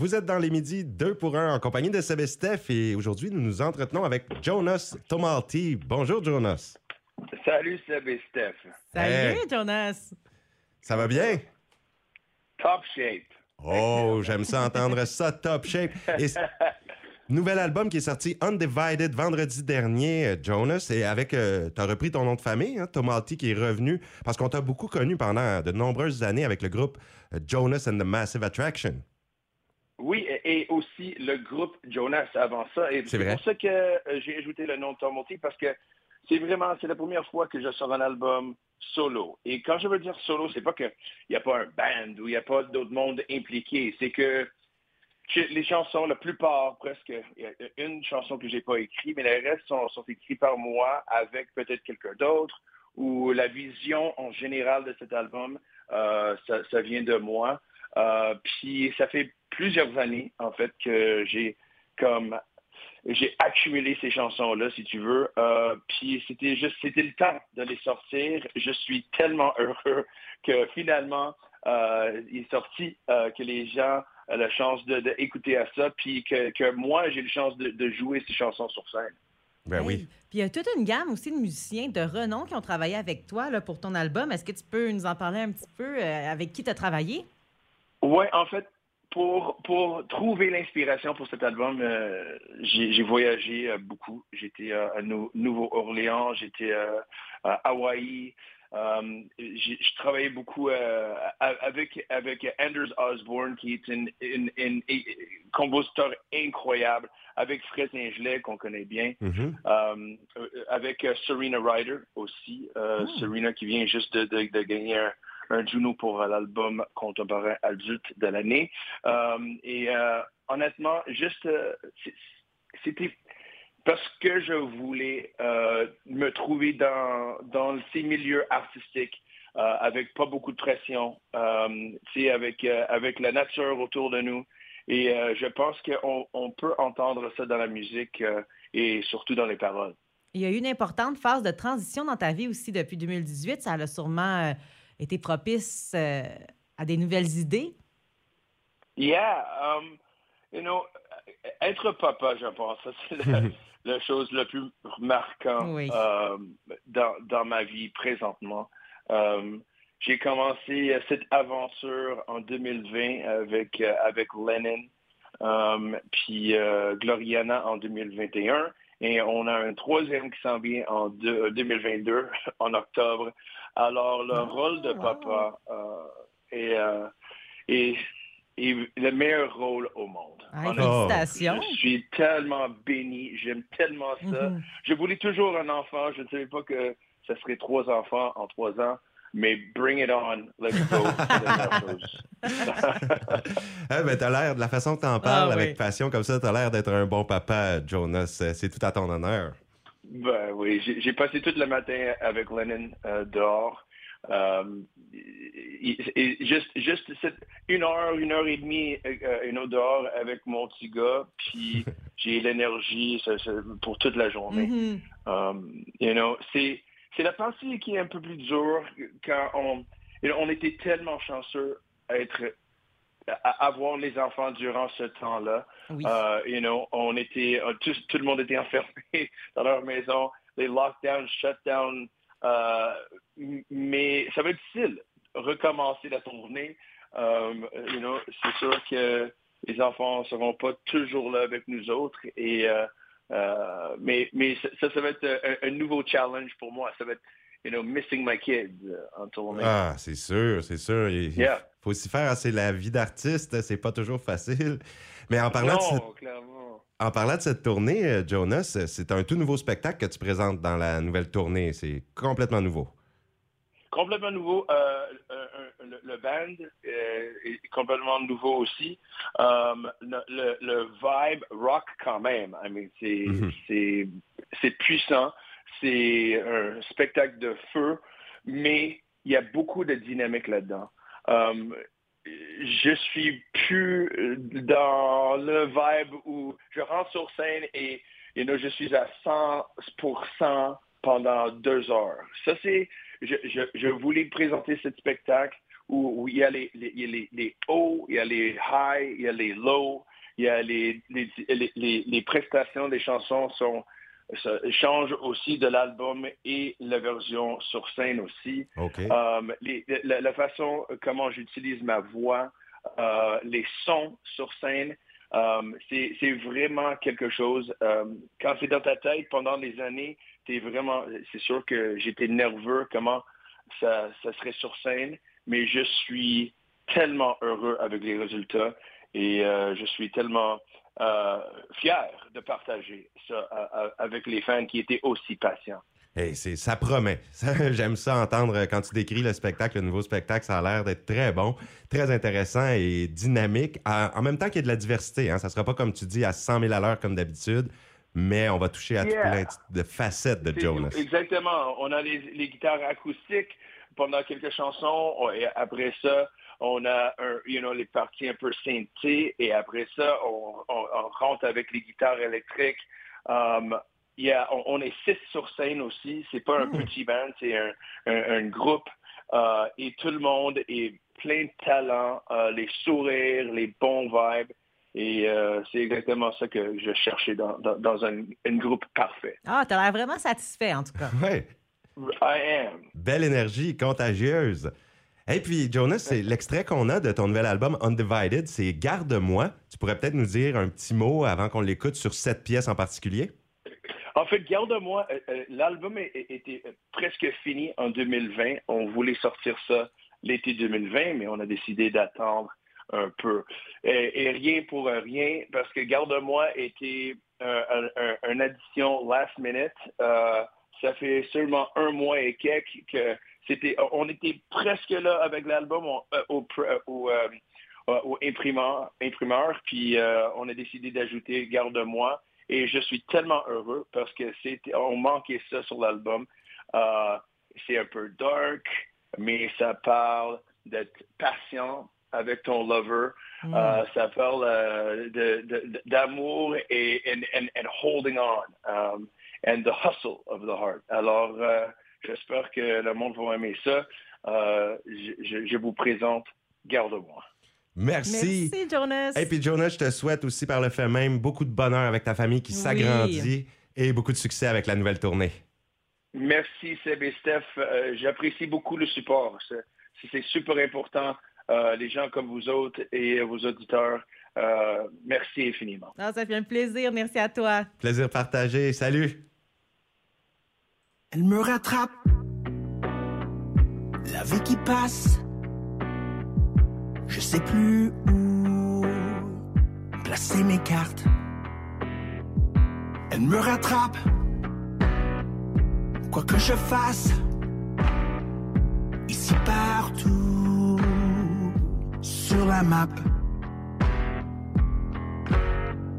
Vous êtes dans les midis 2 pour 1 en compagnie de Seb et Steph et aujourd'hui, nous nous entretenons avec Jonas Tomalti. Bonjour, Jonas. Salut, Seb et Steph. Salut, Hey. Jonas. Ça va bien? Top shape. Oh, j'aime ça entendre ça, top shape. Et nouvel album qui est sorti Undivided vendredi dernier, euh, Jonas, et avec, euh, t'as repris ton nom de famille, hein, Tomalti, qui est revenu, parce qu'on t'a beaucoup connu pendant de nombreuses années avec le groupe euh, Jonas and the Massive Attraction. Oui, et aussi le groupe Jonas avant ça. Et C'est pour ça que euh, j'ai ajouté le nom de Tom Monty parce que c'est vraiment, c'est la première fois que je sors un album solo. Et quand je veux dire solo, c'est pas qu'il n'y a pas un band ou il n'y a pas d'autres mondes impliqués. C'est que les chansons, la plupart, presque, il y a une chanson que j'ai pas écrite, mais les restes sont, sont écrits par moi avec peut-être quelqu'un d'autre, ou la vision en général de cet album, euh, ça, ça vient de moi. Euh, puis ça fait plusieurs années, en fait, que j'ai comme j'ai accumulé ces chansons-là, si tu veux. Euh, puis c'était juste, c'était le temps de les sortir. Je suis tellement heureux que finalement, euh, il est sorti, euh, que les gens ont la chance de, de écouter à ça, puis que, que moi, j'ai la chance de, de jouer ces chansons sur scène. Ben Hey. oui. Puis il y a toute une gamme aussi de musiciens de renom qui ont travaillé avec toi là, pour ton album. Est-ce que tu peux nous en parler un petit peu euh, avec qui tu as travaillé? Oui, en fait, pour, pour trouver l'inspiration pour cet album, euh, j'ai voyagé euh, beaucoup. J'étais euh, à Nou- Nouveau-Orléans, j'étais à Hawaï. J'ai je travaillais beaucoup a- avec, avec Anders Osborne, qui est un compositeur incroyable, avec Fred Ingelet, qu'on connaît bien. Euh, avec Serena Ryder aussi. Ah. Serena qui vient juste de, de- de gagner un, un Juno pour l'album contemporain adulte de l'année. Euh, et euh, honnêtement, juste, euh, c'était parce que je voulais me trouver dans, dans ces milieux artistiques avec pas beaucoup de pression, avec, avec la nature autour de nous. Et je pense qu'on on peut entendre ça dans la musique et surtout dans les paroles. Il y a eu une importante phase de transition dans ta vie aussi depuis 2018. Ça a sûrement été propice euh, à des nouvelles idées? Yeah, um, you know, être papa, je pense, c'est la, la chose la plus marquante Oui. euh, dans, dans ma vie présentement. Euh, j'ai commencé euh, cette aventure en 2020 avec, euh, avec Lennon, euh, puis euh, Gloriana en 2021. Et on a un troisième qui s'en vient en deux- euh, 2022, en octobre. Alors, le Oh, rôle de wow. papa euh, est, euh, est- est le meilleur rôle au monde. Ah, félicitations. Je suis tellement béni, j'aime tellement ça. Mhm. Je voulais toujours un enfant. Je ne savais pas que ça serait trois enfants en trois ans. Mais bring it on. Let's go. Chose. Ah, ben, t'as l'air, de la façon que t'en parles Ah, oui. avec passion comme ça, t'as l'air d'être un bon papa, Jonas. Euh, C'est tout à ton honneur. Ben oui, j'ai j'ai passé tout le matin avec Lennon euh, dehors. Euh, et- et juste juste cette- une heure, une heure et demie, euh, une heure dehors avec mon petit gars, puis j'ai l'énergie pour toute la journée. Mhm. Um, you know, c'est c'est la partie qui est un peu plus dure quand on on était tellement chanceux à être à avoir les enfants durant ce temps-là. Oui. Euh, you know, on était euh, tout, tout le monde était enfermé dans leur maison, les lockdowns, shutdowns. Euh, mais ça va être difficile recommencer la tournée. Um, you know, c'est sûr que les enfants seront pas toujours là avec nous autres et euh, euh, mais mais ça, ça va être un, un nouveau challenge pour moi. Ça va être you know missing my kids euh, en tournée. Ah, c'est sûr, c'est sûr. Il Yeah. faut s'y faire. hein, C'est la vie d'artiste, c'est pas toujours facile. Mais en parlant, de cette, non, clairement. en parlant de cette tournée, euh, Jonas, euh, c'est un tout nouveau spectacle que tu présentes dans la nouvelle tournée. C'est complètement nouveau. complètement nouveau. Euh, euh, euh, le, le band euh, est complètement nouveau aussi. Um, le, le, le vibe rock quand même. I mean, c'est Mhm. c'est puissant. C'est un spectacle de feu, mais il y a beaucoup de dynamique là-dedans. Um, je suis plus dans le vibe où je rentre sur scène et you know, je suis à 100% pendant deux heures. Ça, c'est je, je, je voulais présenter ce spectacle où, il y a les, les, hauts, il y a les highs, il y a les lows, il y a les, les, prestations des chansons sont changent aussi de l'album et la version sur scène aussi. Um, la, façon comment j'utilise ma voix, euh, les sons sur scène, um, c'est vraiment quelque chose. Quand c'est dans ta tête pendant des années, es vraiment, c'est sûr que j'étais nerveux comment ça, ça serait sur scène, mais je suis tellement heureux avec les résultats et euh, je suis tellement euh, fier de partager ça euh, avec les fans qui étaient aussi patients. Hey, c'est, ça promet. j'aime ça entendre quand tu décris le spectacle, le nouveau spectacle. Ça a l'air d'être très bon, très intéressant et dynamique. En, même temps qu'il y a de la diversité. Hein. Ça ne sera pas, comme tu dis, à 100 000 à l'heure comme d'habitude, mais on va toucher à plein de facettes de Jonas. Exactement. On a les, les guitares acoustiques pendant quelques chansons. Et après ça, on a un, you know, les parties un peu synthées. Et après ça, on, rentre avec les guitares électriques. Um, on, est six sur scène aussi. C'est pas un hmm. petit band, c'est un, groupe. Uh, et tout le monde est plein de talent, uh, les sourires, les bons vibes. Et uh, c'est exactement ça que je cherchais dans, un, groupe parfait. Ah, tu as l'air vraiment satisfait en tout cas. Oui. I am. Belle énergie contagieuse. Et puis, Jonas, c'est l'extrait qu'on a de ton nouvel album Undivided, c'est Garde-moi. Tu pourrais peut-être nous dire un petit mot avant qu'on l'écoute sur cette pièce en particulier? En fait, Garde-moi, euh, euh, l'album était presque fini en 2020. On voulait sortir ça l'été 2020, mais on a décidé d'attendre un peu. Et, rien pour rien, parce que Garde-moi était une addition last minute. Euh, ça fait seulement un mois et quelques que c'était, on était presque là avec l'album euh, au, au, euh, au, imprimeur, imprimeur, puis euh, on a décidé d'ajouter Garde-moi. Et je suis tellement heureux parce que c'était, on manquait ça sur l'album. c'est un peu dark, mais ça parle d'être patient avec ton lover. Mm. ça parle d'amour et and, holding on. Um, and the hustle of the heart. Alors, euh, j'espère que le monde va aimer ça. Euh, je, vous présente Garde-moi. Merci. Merci, Jonas. Et puis, Jonas, je te souhaite aussi par le fait même beaucoup de bonheur avec ta famille qui s'agrandit et beaucoup de succès avec la nouvelle tournée. Merci, Seb et Steph. Euh, j'apprécie beaucoup le support. C'est super important. les gens comme vous autres et vos auditeurs, merci infiniment. Ah, ça fait un plaisir. Merci à toi. Plaisir partagé. Salut. Elle me rattrape. La vie qui passe. Je sais plus où placer mes cartes. Elle me rattrape. Quoi que je fasse. Ici partout. Sur la map.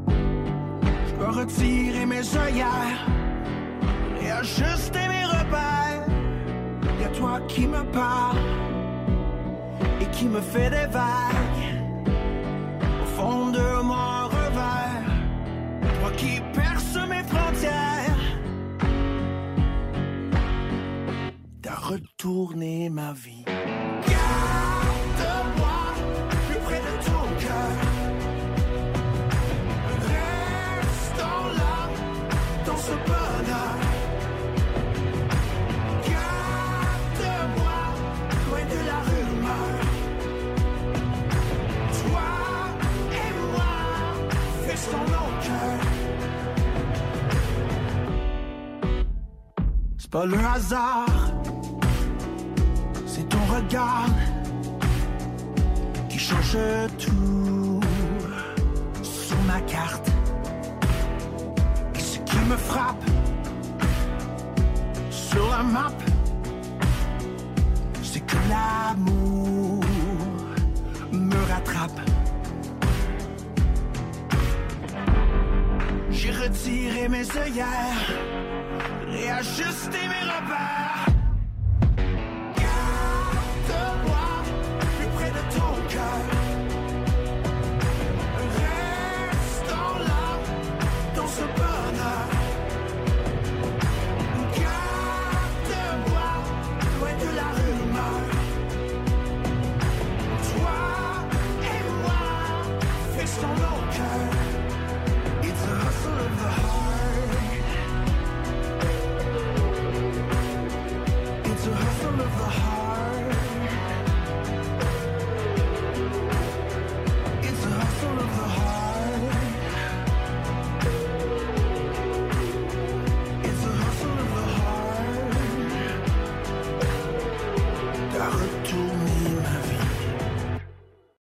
Je peux retirer mes œillères et ajuster. Toi qui me parle et qui me fait des vagues. Au fond de mon revers, toi qui perce mes frontières. T'as retourné ma vie. Pas le hasard, c'est ton regard qui change tout sur ma carte. Et ce qui me frappe sur la map, c'est que l'amour me rattrape. J'ai retiré mes œillères réajuster mes repères.